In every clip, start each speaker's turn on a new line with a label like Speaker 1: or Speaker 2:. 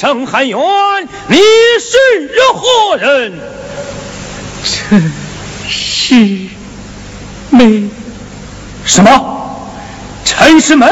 Speaker 1: 声喊冤，你是何人？
Speaker 2: 陈世美。
Speaker 1: 什么？陈世美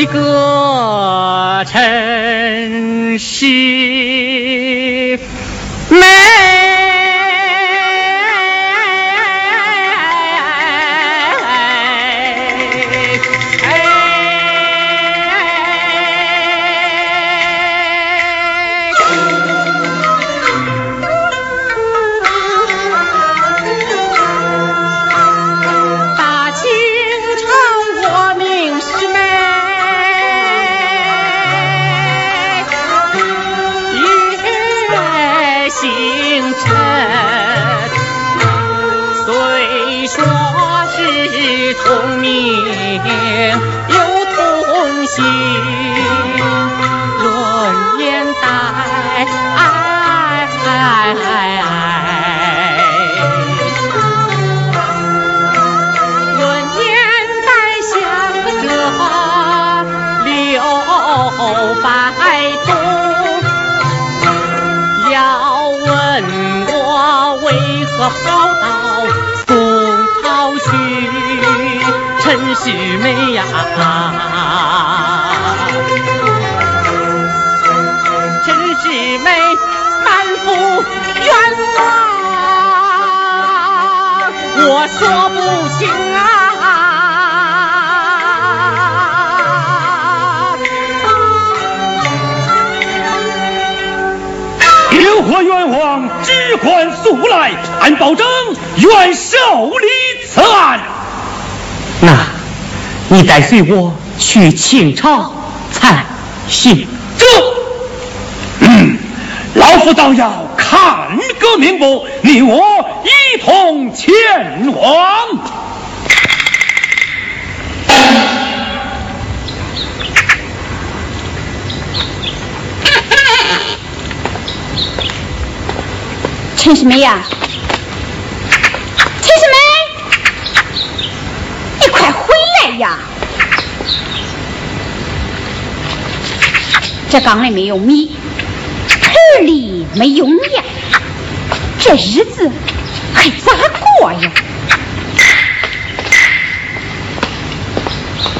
Speaker 1: 一个城市美。啊！真是美满福冤枉，我说不清啊！
Speaker 3: 有何冤枉，只管速来，俺保证愿受理此案。
Speaker 2: 那。你再随我去清朝才行。
Speaker 1: 这，嗯，老夫倒要看个明白，你我一同前往。
Speaker 4: 陈世美呀！呀，这缸里没有米，盆里没有面，这日子还咋过呀？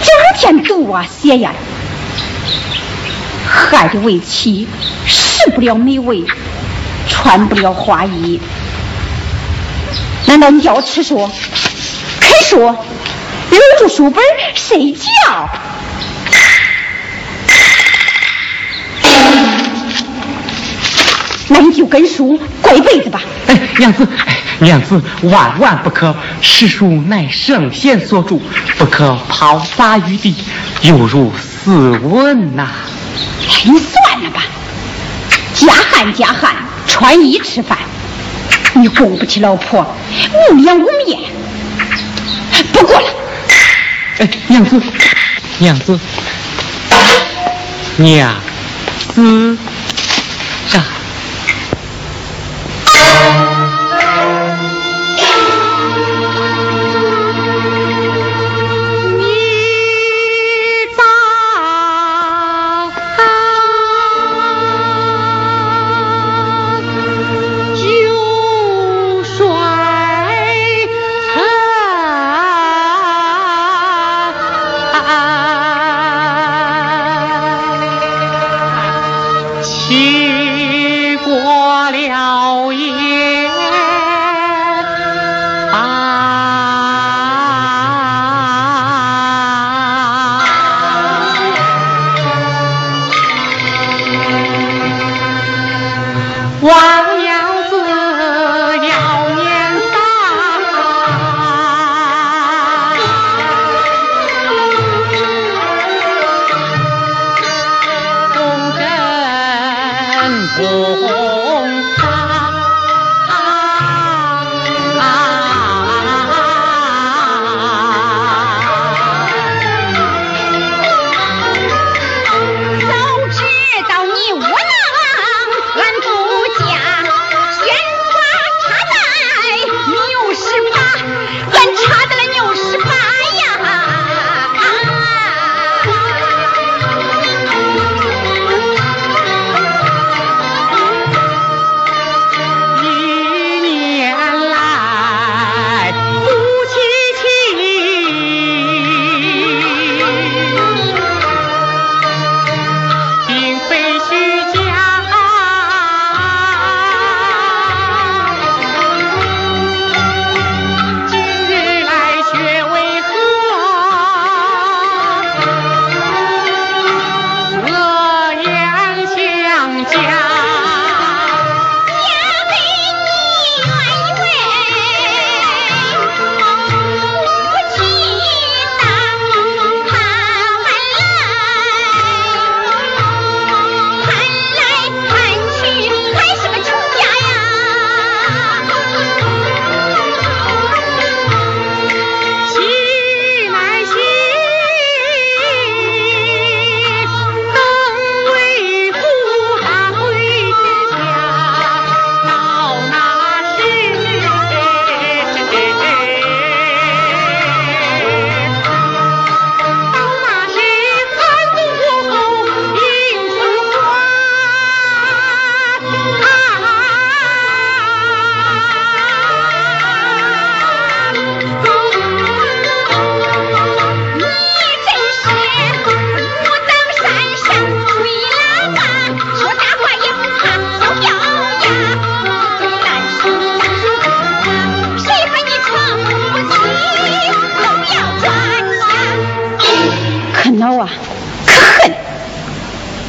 Speaker 4: 整天读啊写呀，害得为妻食不了美味，穿不了花衣。难道你叫我吃书？看书，搂住书本睡觉？那你就跟书过一辈子吧。
Speaker 1: 哎，娘子，娘子万万不可！诗书乃圣贤所著，不可抛洒于地，犹如斯文呐。
Speaker 4: 你算了吧，家汉家汉，穿衣吃饭，你供不起老婆，无脸无面，不过了。
Speaker 1: 哎，娘子，娘子，娘子。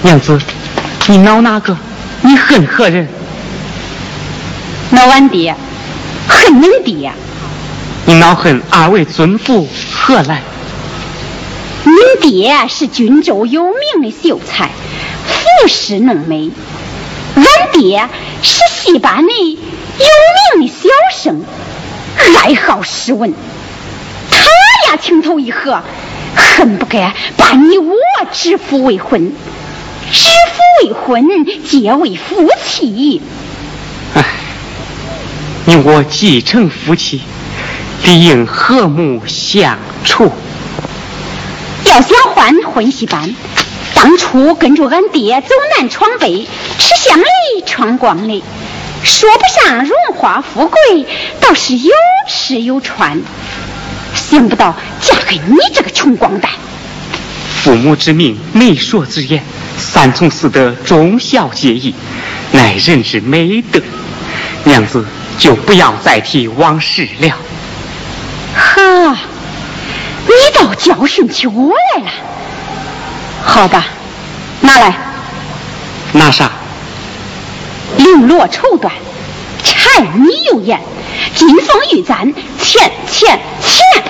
Speaker 1: 娘子，你恼哪个？你恨何人？
Speaker 4: 恼俺爹，恨恁爹。
Speaker 1: 你恼恨二位尊父何来？
Speaker 4: 恁爹是郡州有名的秀才，服饰弄美；俺爹是戏班的有名的小生，爱好诗文。他俩情投意合，恨不该把你我指腹为婚。指腹为婚，结为夫妻。
Speaker 1: 唉，你我既成夫妻，理应和睦相处。
Speaker 4: 要想换婚戏班，当初跟着俺爹走南闯北，吃香的穿光的，说不上荣华富贵，倒是有吃有穿。想不到嫁给你这个穷光蛋。
Speaker 2: 父母之命，媒妁之言，三从四德，忠孝节义，乃人之美德。娘子就不要再提往事了。
Speaker 4: 呵，你倒教训起我来了。好吧，拿来。
Speaker 2: 拿啥？
Speaker 4: 绫罗绸缎，柴米油盐，金风玉簪，钱钱钱。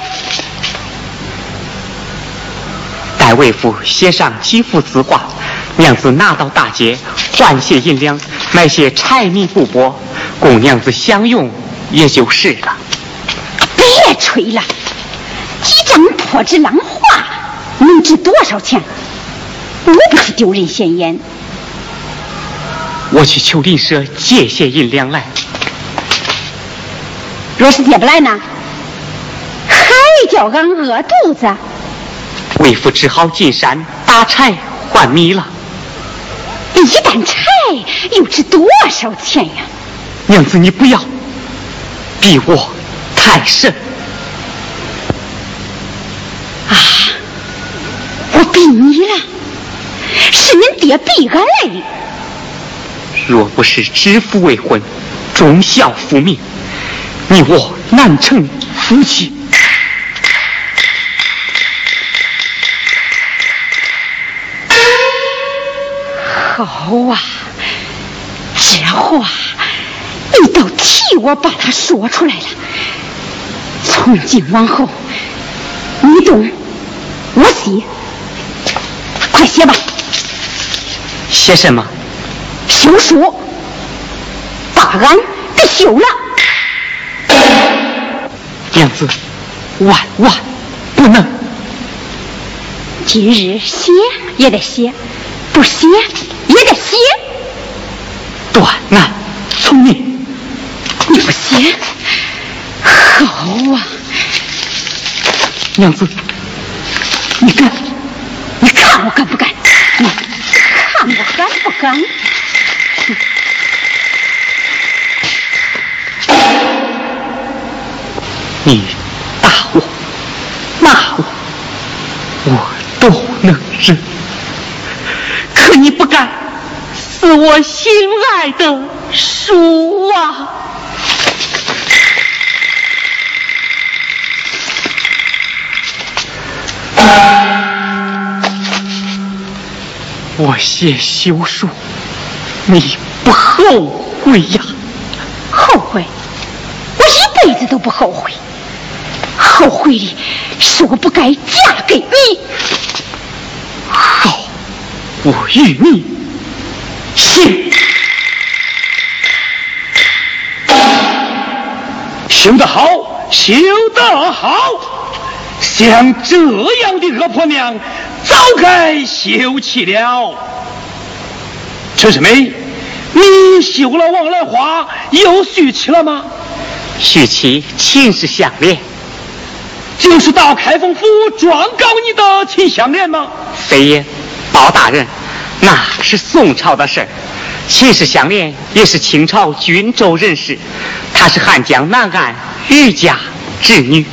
Speaker 2: 待为父写上几幅字画，娘子拿到大街，换些银两，买些柴米布帛，供娘子享用，也就是了。
Speaker 4: 别吹了，几张破纸浪画能值多少钱？我不是丢人现眼。
Speaker 2: 我去求邻舍借些银两来。
Speaker 4: 若是借不来呢，还叫俺饿肚子。
Speaker 2: 为父只好进山打柴换米了。
Speaker 4: 一担柴又值多少钱呀？
Speaker 2: 娘子，你不要逼我太甚。
Speaker 4: 啊！我逼你了，是恁爹逼俺来的。
Speaker 2: 若不是知父未婚，忠孝复命，你我难成夫妻。
Speaker 4: 好啊，这话你倒替我把它说出来了。从今往后，你动我写，快写吧。
Speaker 2: 写什么？
Speaker 4: 休书，把俺给休了。
Speaker 2: 娘子，万万不能！
Speaker 4: 今日写也得写，不写也得写。
Speaker 2: 断案从命。
Speaker 4: 你不写，好啊！
Speaker 2: 娘子，你敢？
Speaker 4: 你看我敢不敢？你看我敢不敢？
Speaker 2: 你打我、骂我，我都能忍。可你不敢撕我心爱的书啊！我写休书，你不后悔呀？
Speaker 4: 后悔？我一辈子都不后悔。后悔的是我不该嫁给你。
Speaker 2: 好，我与你行。
Speaker 3: 修得好，修得好！像这样的恶婆娘，早该休弃了。陈世美，你休了王兰花，又续妻了吗？
Speaker 2: 续妻，亲事相连。
Speaker 3: 就是到开封府状告你的秦香莲吗？
Speaker 2: 非也，包大人，那是宋朝的事儿。秦氏相连也是清朝均州人士，她是汉江南岸余家之女。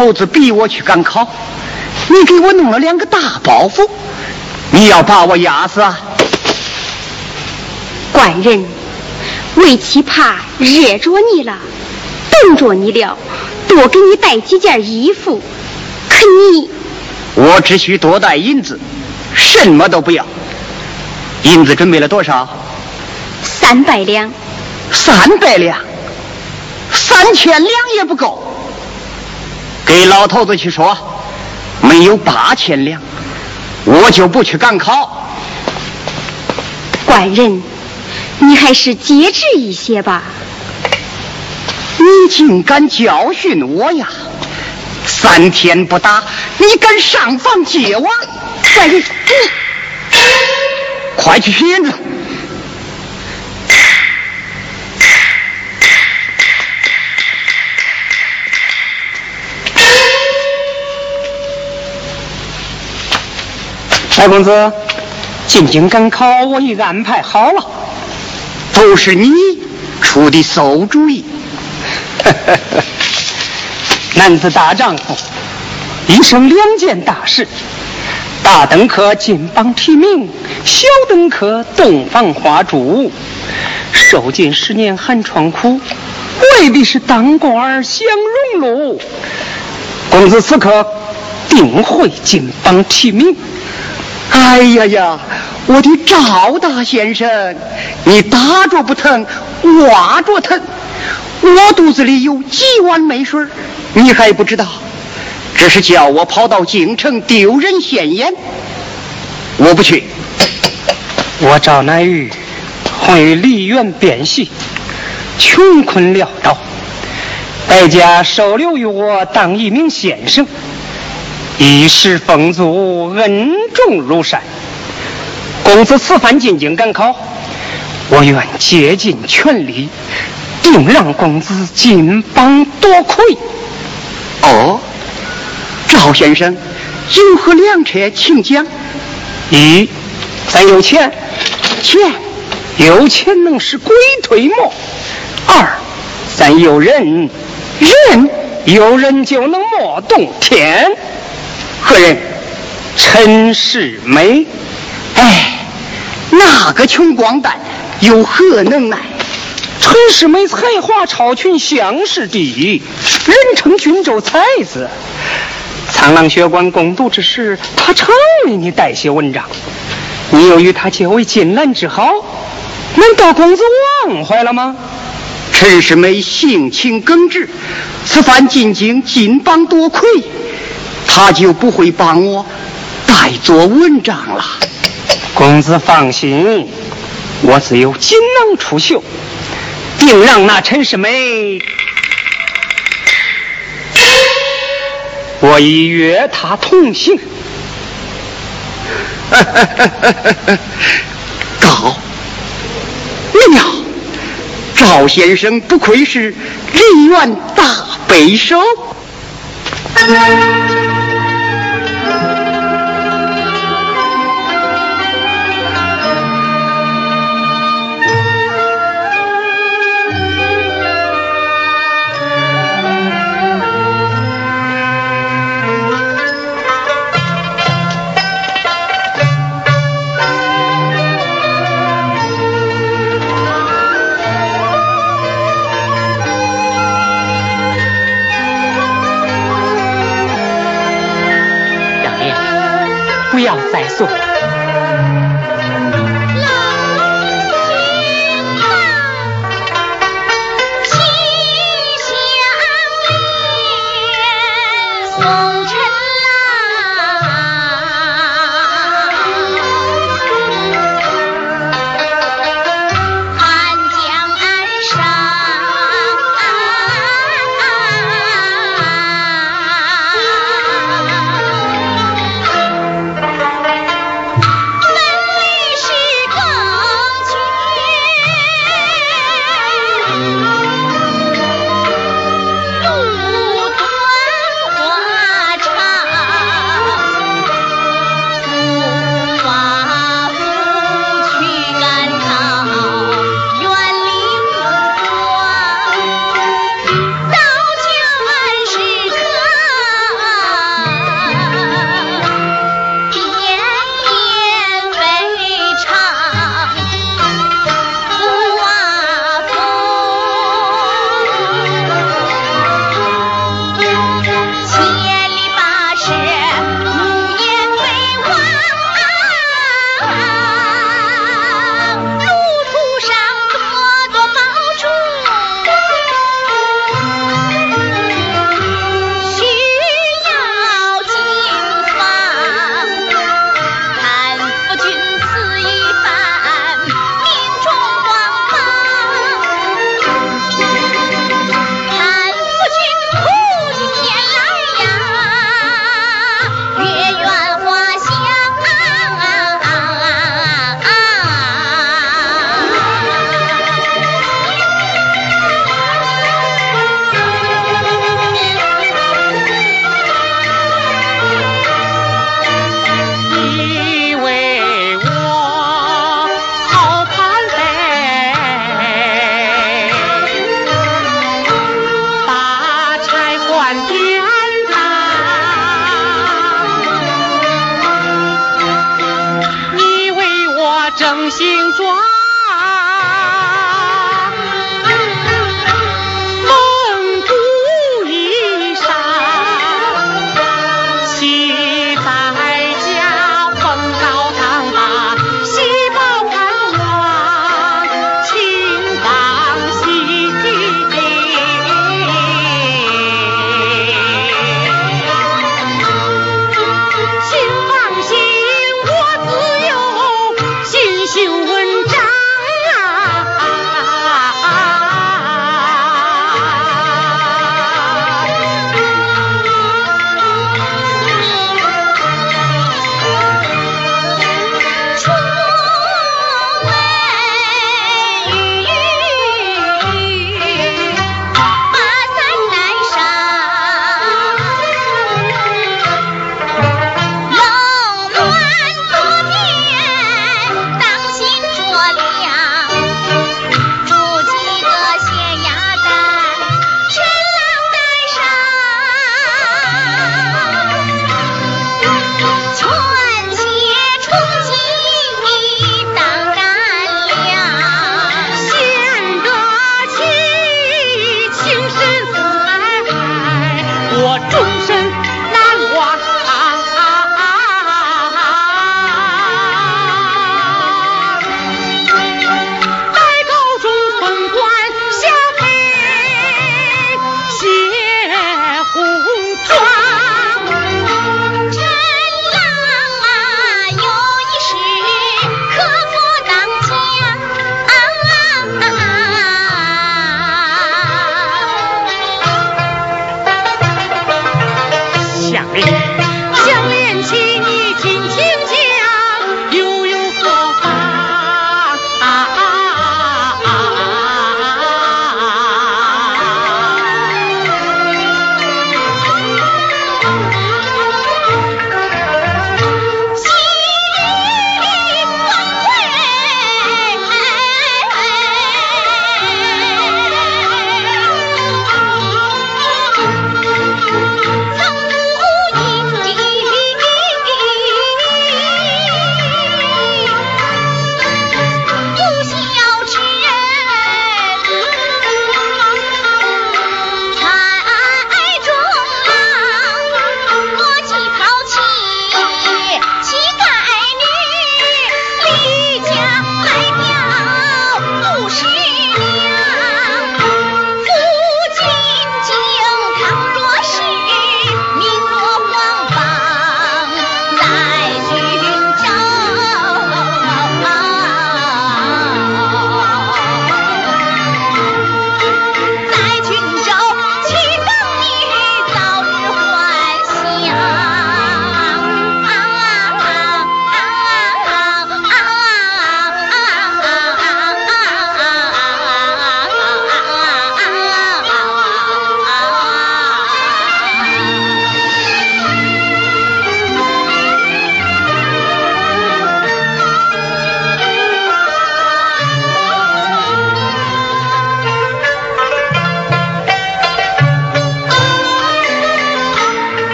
Speaker 5: 老头子逼我去赶考，你给我弄了两个大包袱，你要把我压死啊！
Speaker 4: 官人，为妻怕热着你了，冻着你了，多给你带几件衣服。可你，
Speaker 5: 我只需多带银子，什么都不要。银子准备了多少？
Speaker 4: 三百两。
Speaker 5: 三百两，三千两也不够。给老头子去说，没有八千两，我就不去赶考。
Speaker 4: 官人，你还是节制一些吧。
Speaker 5: 你竟敢教训我呀！三天不打，你敢上房揭瓦？
Speaker 4: 官人，你
Speaker 5: 快去取银
Speaker 6: 白公子，进京赶考我已安排好了，
Speaker 5: 都是你出的馊主意。
Speaker 6: 男子大丈夫，一生两件大事：大登科金榜题名，小登科洞房花烛。受尽十年寒窗苦，为的是当官儿享荣禄。公子此刻定会金榜题名。
Speaker 5: 哎呀呀，我的赵大先生，你打着不疼，挖着疼。我肚子里有几碗美水，你还不知道？这是叫我跑到京城丢人现眼，我不去。
Speaker 6: 我赵乃玉混于梨园变戏，穷困潦倒，代家收留于我当一名先生。一世风足，恩重如山。公子此番进京赶考，我愿竭尽全力，定让公子金榜夺魁。
Speaker 5: 哦，赵先生有何良策，请讲。
Speaker 6: 一，咱有钱，
Speaker 5: 钱
Speaker 6: 有钱能使鬼推磨；二，咱有人，
Speaker 5: 人
Speaker 6: 有人就能磨动天。
Speaker 5: 何人？
Speaker 6: 陈世美。
Speaker 5: 哎，那个穷光蛋有何能耐？
Speaker 6: 陈世美才华超群，乡试第一，人称郡州才子。苍狼学馆攻读之时，他常为你代写文章。你又与他结为金兰之好，难道公子忘怀了吗？
Speaker 5: 陈世美性情耿直，此番进京金榜夺魁。他就不会帮我代做文章了。
Speaker 6: 公子放心，我自有锦囊出秀，定让那陈世美，我已约他同行。
Speaker 5: 高妙，赵先生不愧是梨园大背手。要再送。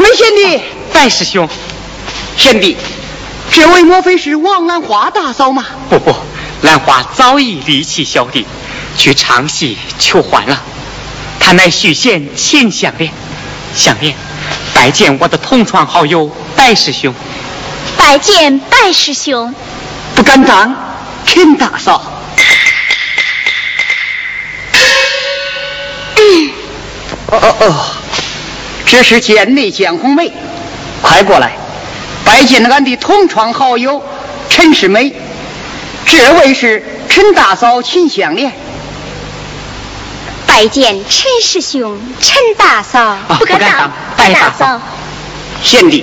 Speaker 5: 这位贤弟，
Speaker 2: 白师兄，
Speaker 5: 贤弟，这位莫非是王兰花大嫂吗？
Speaker 2: 不不，兰花早已离弃小弟，去唱戏求欢了。他乃许县秦相恋，相莲，拜见我的同窗好友白师兄。
Speaker 7: 拜见白师兄。
Speaker 5: 不敢当，陈大嫂。哦哦哦，这是见内江红梅，快过来，拜见俺的同窗好友陈世美。这位是陈大嫂秦香莲。
Speaker 7: 拜见陈师兄、陈大嫂。
Speaker 2: 不敢当，拜大嫂。
Speaker 5: 贤弟，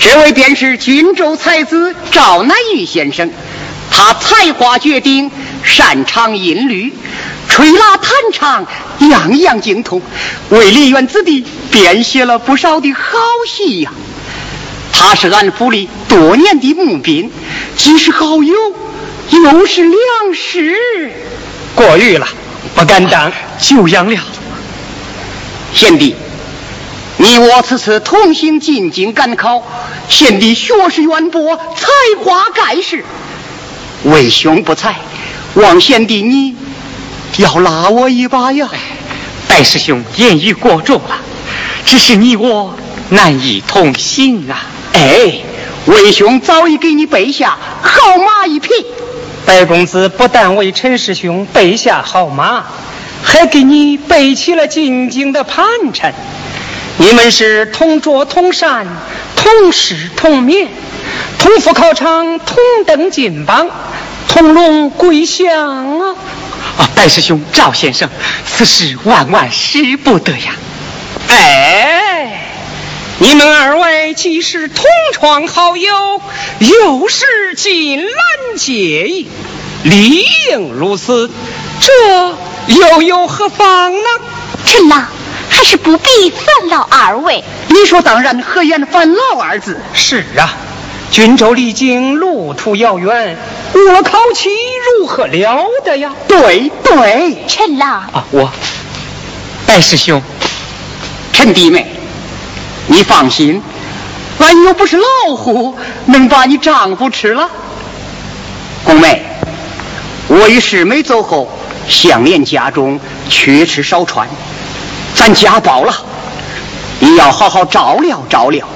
Speaker 5: 这位便是荆州才子赵南玉先生，他才华绝顶，擅长音律。吹拉弹唱，样样精通，为梨园子弟编写了不少的好戏呀。他是俺府里多年的募兵，既是好友，又是良师。
Speaker 3: 过誉了，不敢当，久仰了。
Speaker 5: 贤弟，你我此次同行进京赶考，贤弟学识渊博，才华盖世，为兄不才，望贤弟你。要拉我一把呀！
Speaker 2: 白师兄言语过重了，只是你我难以同行啊！
Speaker 5: 哎，魏兄早已给你备下好马一匹。
Speaker 6: 白公子不但为陈师兄备下好马，还给你备起了进京的盘缠。你们是同桌同膳，同室同眠，同赴考场，同登金榜，同龙归乡啊！
Speaker 2: 啊，白师兄、赵先生，此事万万使不得呀！
Speaker 6: 哎，你们二位既是同窗好友，又是金兰结义，理应如此，这又有何妨呢？
Speaker 7: 陈郎，还是不必烦劳二位。
Speaker 5: 你说当然，何言烦劳二字？
Speaker 6: 是啊。郡州离京，路途遥远，误了考起如何了得呀？
Speaker 5: 对对，
Speaker 7: 陈老
Speaker 2: 啊，我白师兄，
Speaker 5: 陈弟妹，你放心，俺又不是老虎，能把你丈夫吃了。宫妹，我与师妹走后，相莲家中缺吃少穿，咱家暴了，你要好好照料照料，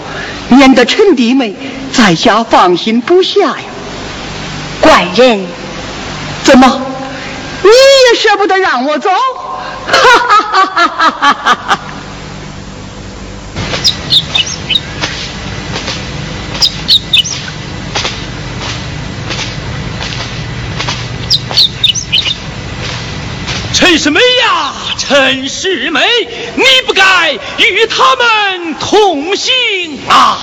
Speaker 5: 免得陈弟妹。在下放心不下呀，
Speaker 7: 怪人，
Speaker 5: 怎么你也舍不得让我走？哈哈哈哈哈哈！
Speaker 3: 陈世美呀，陈世美，你该与他们同行啊！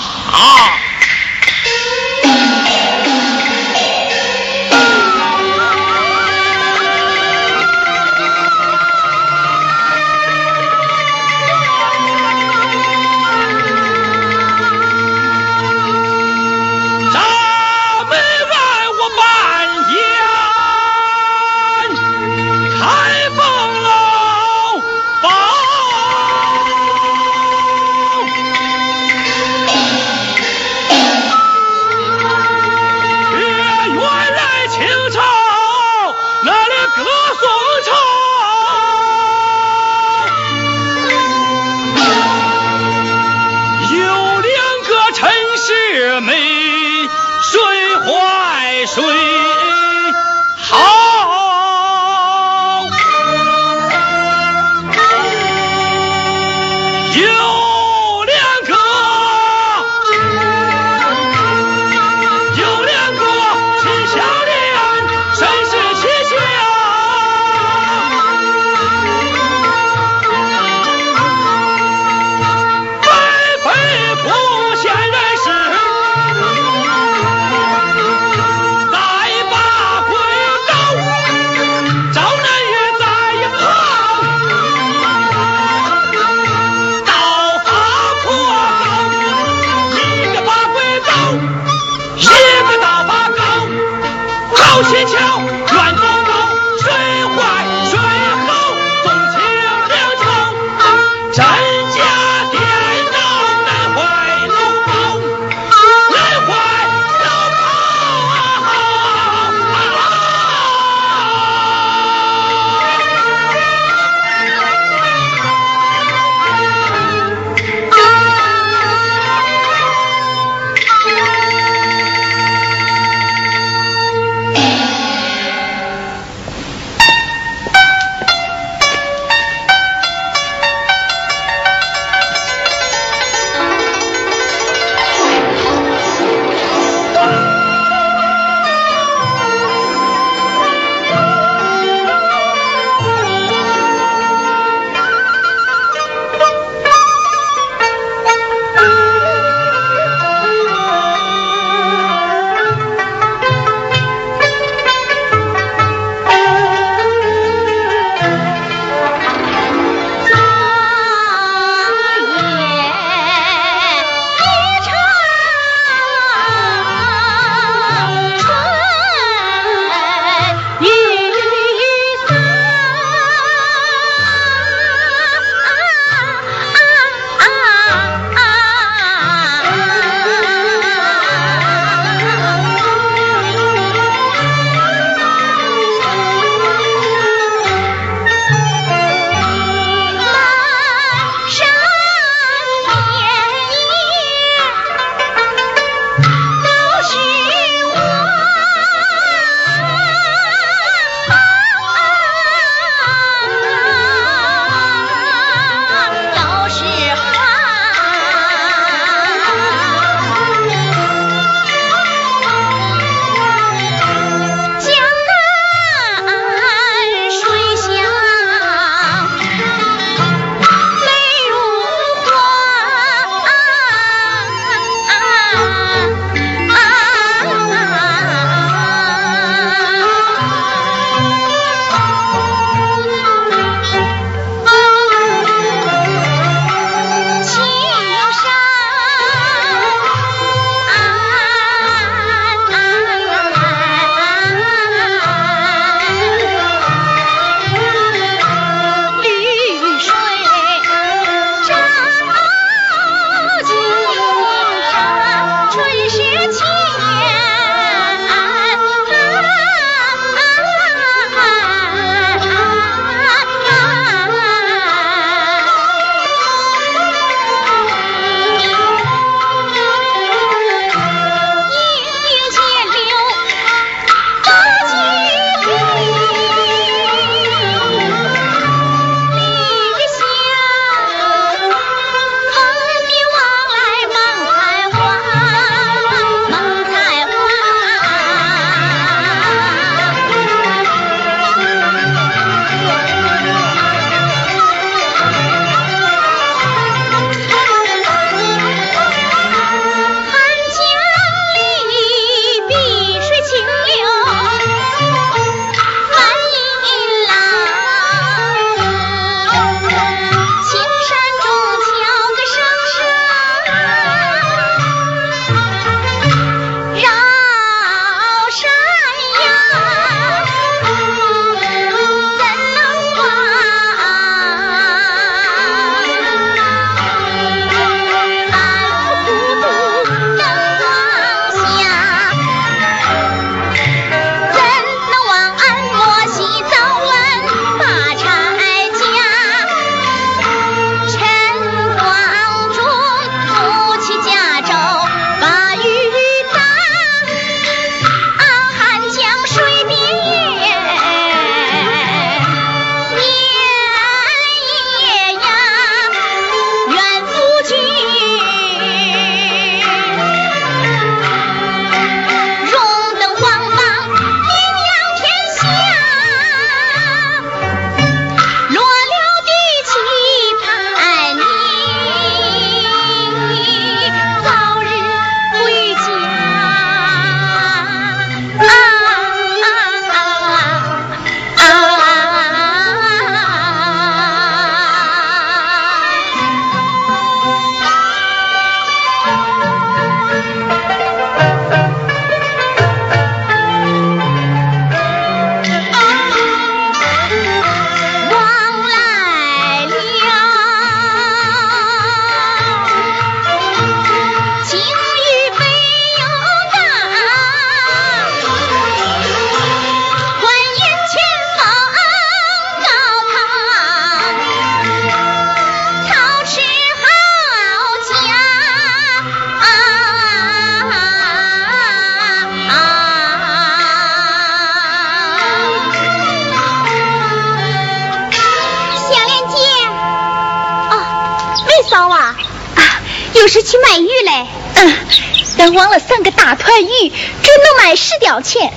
Speaker 4: 卖
Speaker 7: 十吊钱，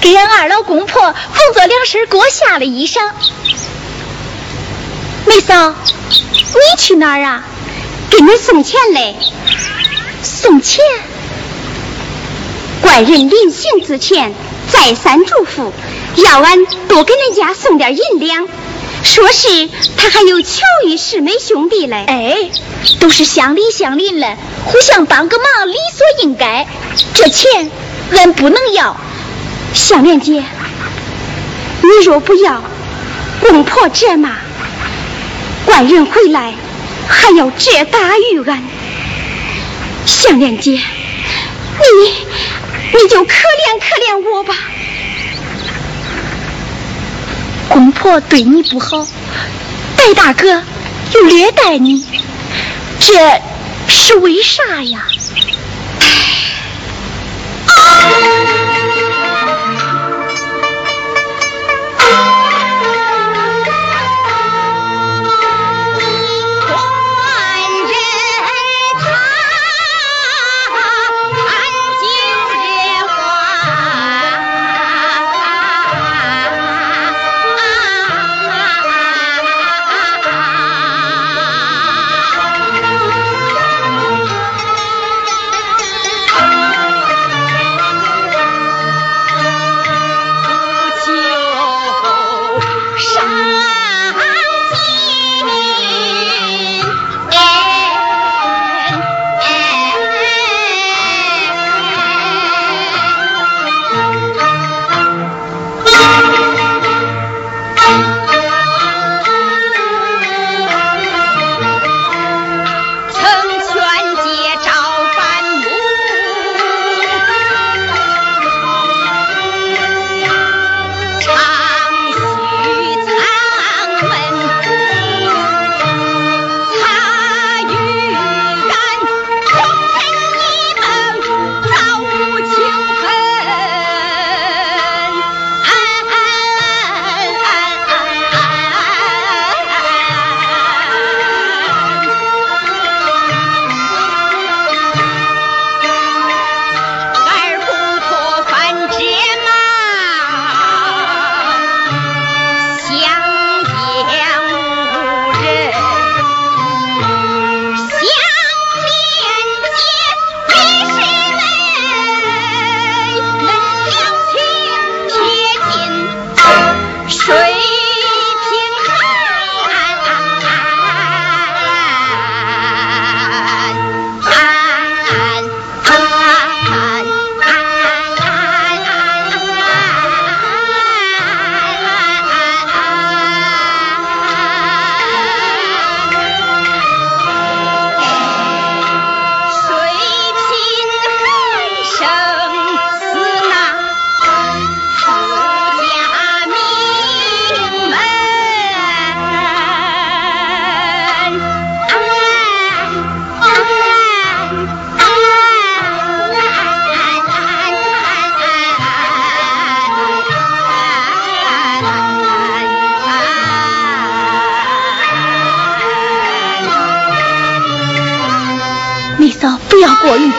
Speaker 7: 给俺二老公婆缝做两身裹下的衣裳。
Speaker 4: 梅嫂，你去哪儿啊？给你送钱嘞？送钱？怪人临行之前再三嘱咐，要俺多给人家送点银两。说是他还有巧遇师妹兄弟嘞，
Speaker 7: 哎，都是乡里乡邻了，互相帮个忙，理所应该。这钱俺不能要，
Speaker 4: 香莲姐，你若不要，公婆责骂，怪人回来还要责打于俺。香莲姐，你你就可怜可怜我吧。
Speaker 7: 公婆对你不好，白大哥又虐待你，这是为啥呀？过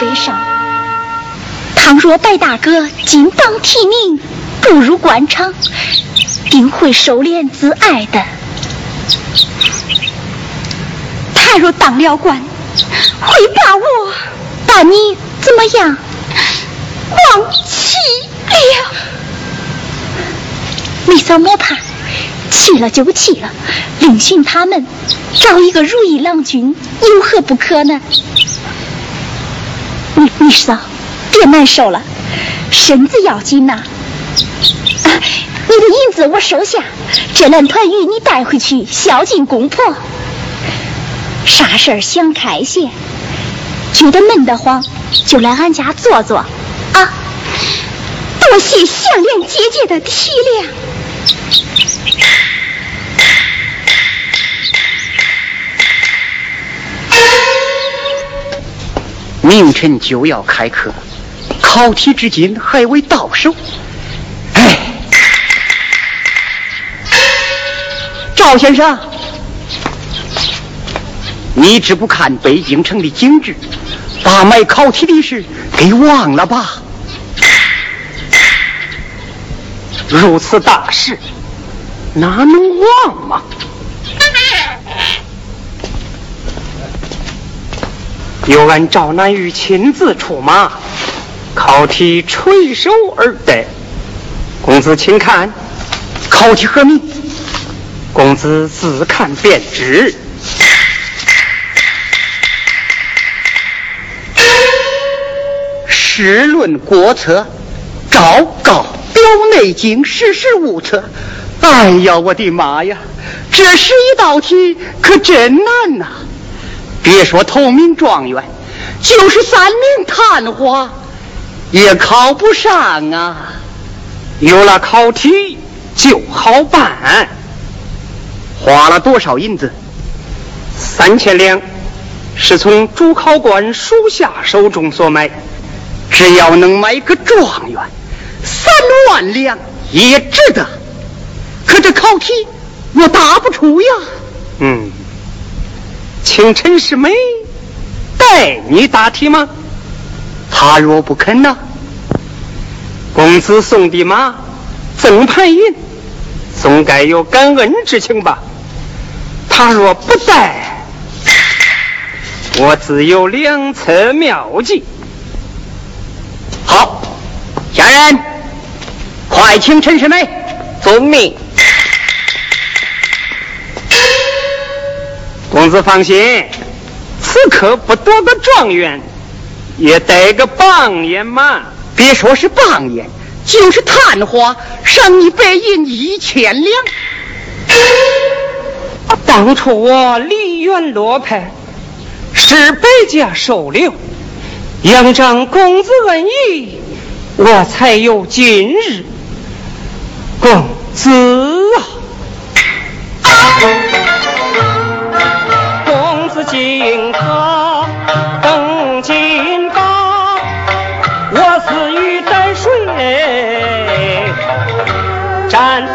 Speaker 7: 悲伤。倘若白大哥金榜题名，步入官场，定会收敛自爱的。他若当了官，会把我把你怎么样？忘弃了？你嫂莫怕，弃了就弃了，另寻他们，找一个如意郎君，有何不可呢？你你嫂，别难受了，身子要紧呐。啊你的银子我收下，这两团鱼你带回去孝敬公婆。啥事儿想开些，觉得闷得慌，就来俺家坐坐啊。多谢香莲姐姐的体谅。
Speaker 2: 明晨就要开课，考题至今还未到手。哎，赵先生，
Speaker 5: 你只不看北京城的景致，把买考题的事给忘了吧？
Speaker 6: 如此大事，哪能忘嘛？由俺赵南玉亲自出马，考题垂手而得。公子请看，
Speaker 5: 考题何名？
Speaker 6: 公子自看便知。
Speaker 5: 时论国策，昭告表内经，世事无策。哎呀，我的妈呀！这是一道题，可真难呐！别说头名状元，就是三名探花，也考不上啊！
Speaker 6: 有了考题就好办。
Speaker 5: 花了多少银子？
Speaker 6: 三千两，是从主考官属下手中所买。
Speaker 5: 只要能买个状元，三万两也值得。可这考题我答不出呀。
Speaker 6: 嗯，请陈世美代你答题吗？
Speaker 5: 他若不肯呢？
Speaker 6: 公子送的马，赠盘银，总该有感恩之情吧？他若不带，我自有两策妙计。
Speaker 5: 好，下人，快请陈世美。
Speaker 6: 遵命。公子放心，此刻不夺个状元，也得个榜眼嘛。
Speaker 5: 别说是榜眼，就是探花，赏你白银一千两。
Speaker 6: 当初我梨园落魄，是百家收留，仰仗公子恩义，我才有今日。公子啊！命他登金榜我死于丹水
Speaker 5: 战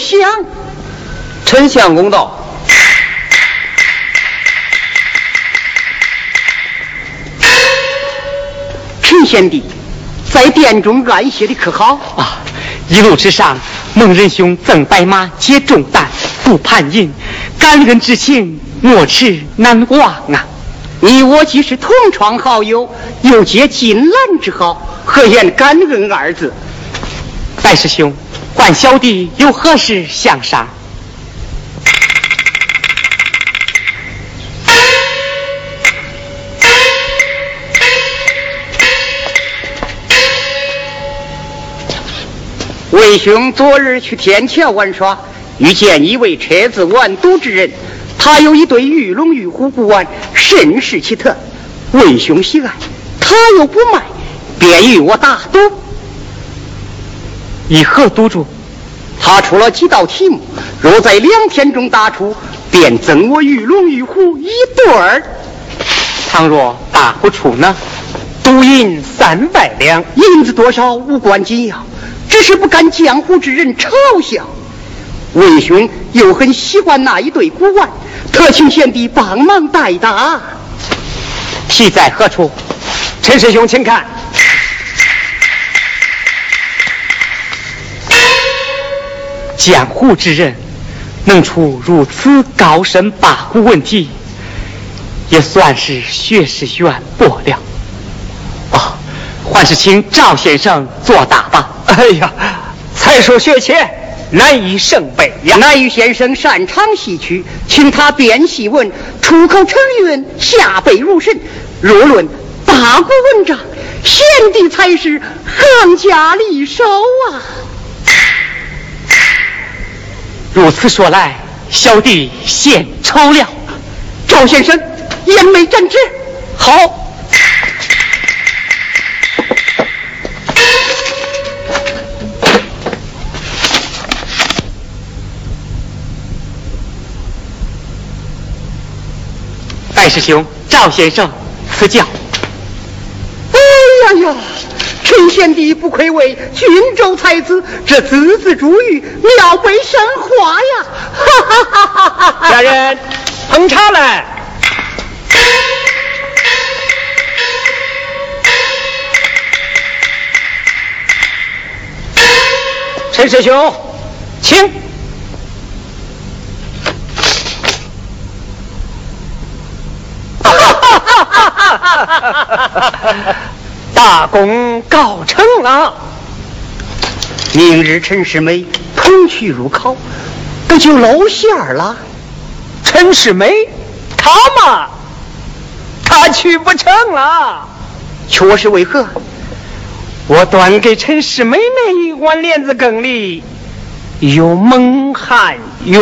Speaker 5: 福同享。
Speaker 8: 丞相公道。
Speaker 5: 陈贤弟，在殿中安歇的可好？
Speaker 2: 啊，一路之上，孟仁兄赠白马，接重担，不盘银，感恩之情，莫齿难忘啊！
Speaker 5: 你我既是同窗好友，又结金兰之好，何言感恩二字？
Speaker 2: 白师兄。唤小弟有何事相商？
Speaker 5: 魏兄昨日去天桥玩耍，遇见一位车子玩赌之人，他有一对玉龙玉虎古玩，甚是奇特。魏兄喜爱，他又不卖，便与我打赌。
Speaker 2: 以何赌注？
Speaker 5: 他出了几道题目，若在两天中答出，便赠我玉龙玉虎一对儿；
Speaker 2: 倘若答不出呢？
Speaker 6: 赌银三百两，
Speaker 5: 银子多少无关紧要，只是不甘江湖之人嘲笑。魏兄又很喜欢那一对古玩，特请贤弟帮忙代答。
Speaker 2: 题在何处？
Speaker 6: 陈师兄，请看。
Speaker 2: 江湖之人能出如此高深八股问题，也算是学识渊博了。哦，还是请赵先生作答吧。
Speaker 6: 哎呀，才疏学浅，难以胜备呀。
Speaker 5: 南玉先生擅长戏曲，请他编戏文，出口成韵，下背如神。若论八股文章，贤弟才是行家里手啊！
Speaker 2: 如此说来，小弟献丑了。
Speaker 5: 赵先生，言没正直。
Speaker 6: 好。
Speaker 2: 白师兄，赵先生赐教。
Speaker 5: 哎呀呀！陈贤弟不愧为郡州才子，这字字珠玉，妙笔生花呀！哈哈哈哈哈！
Speaker 6: 家人，捧茶来。陈师兄，请。大功告成了，
Speaker 5: 明日陈世美同去入考，不就露馅儿了？
Speaker 6: 陈世美，他嘛，他去不成了，
Speaker 5: 却是为何？
Speaker 6: 我端给陈世美那一碗莲子羹里有蒙汗药。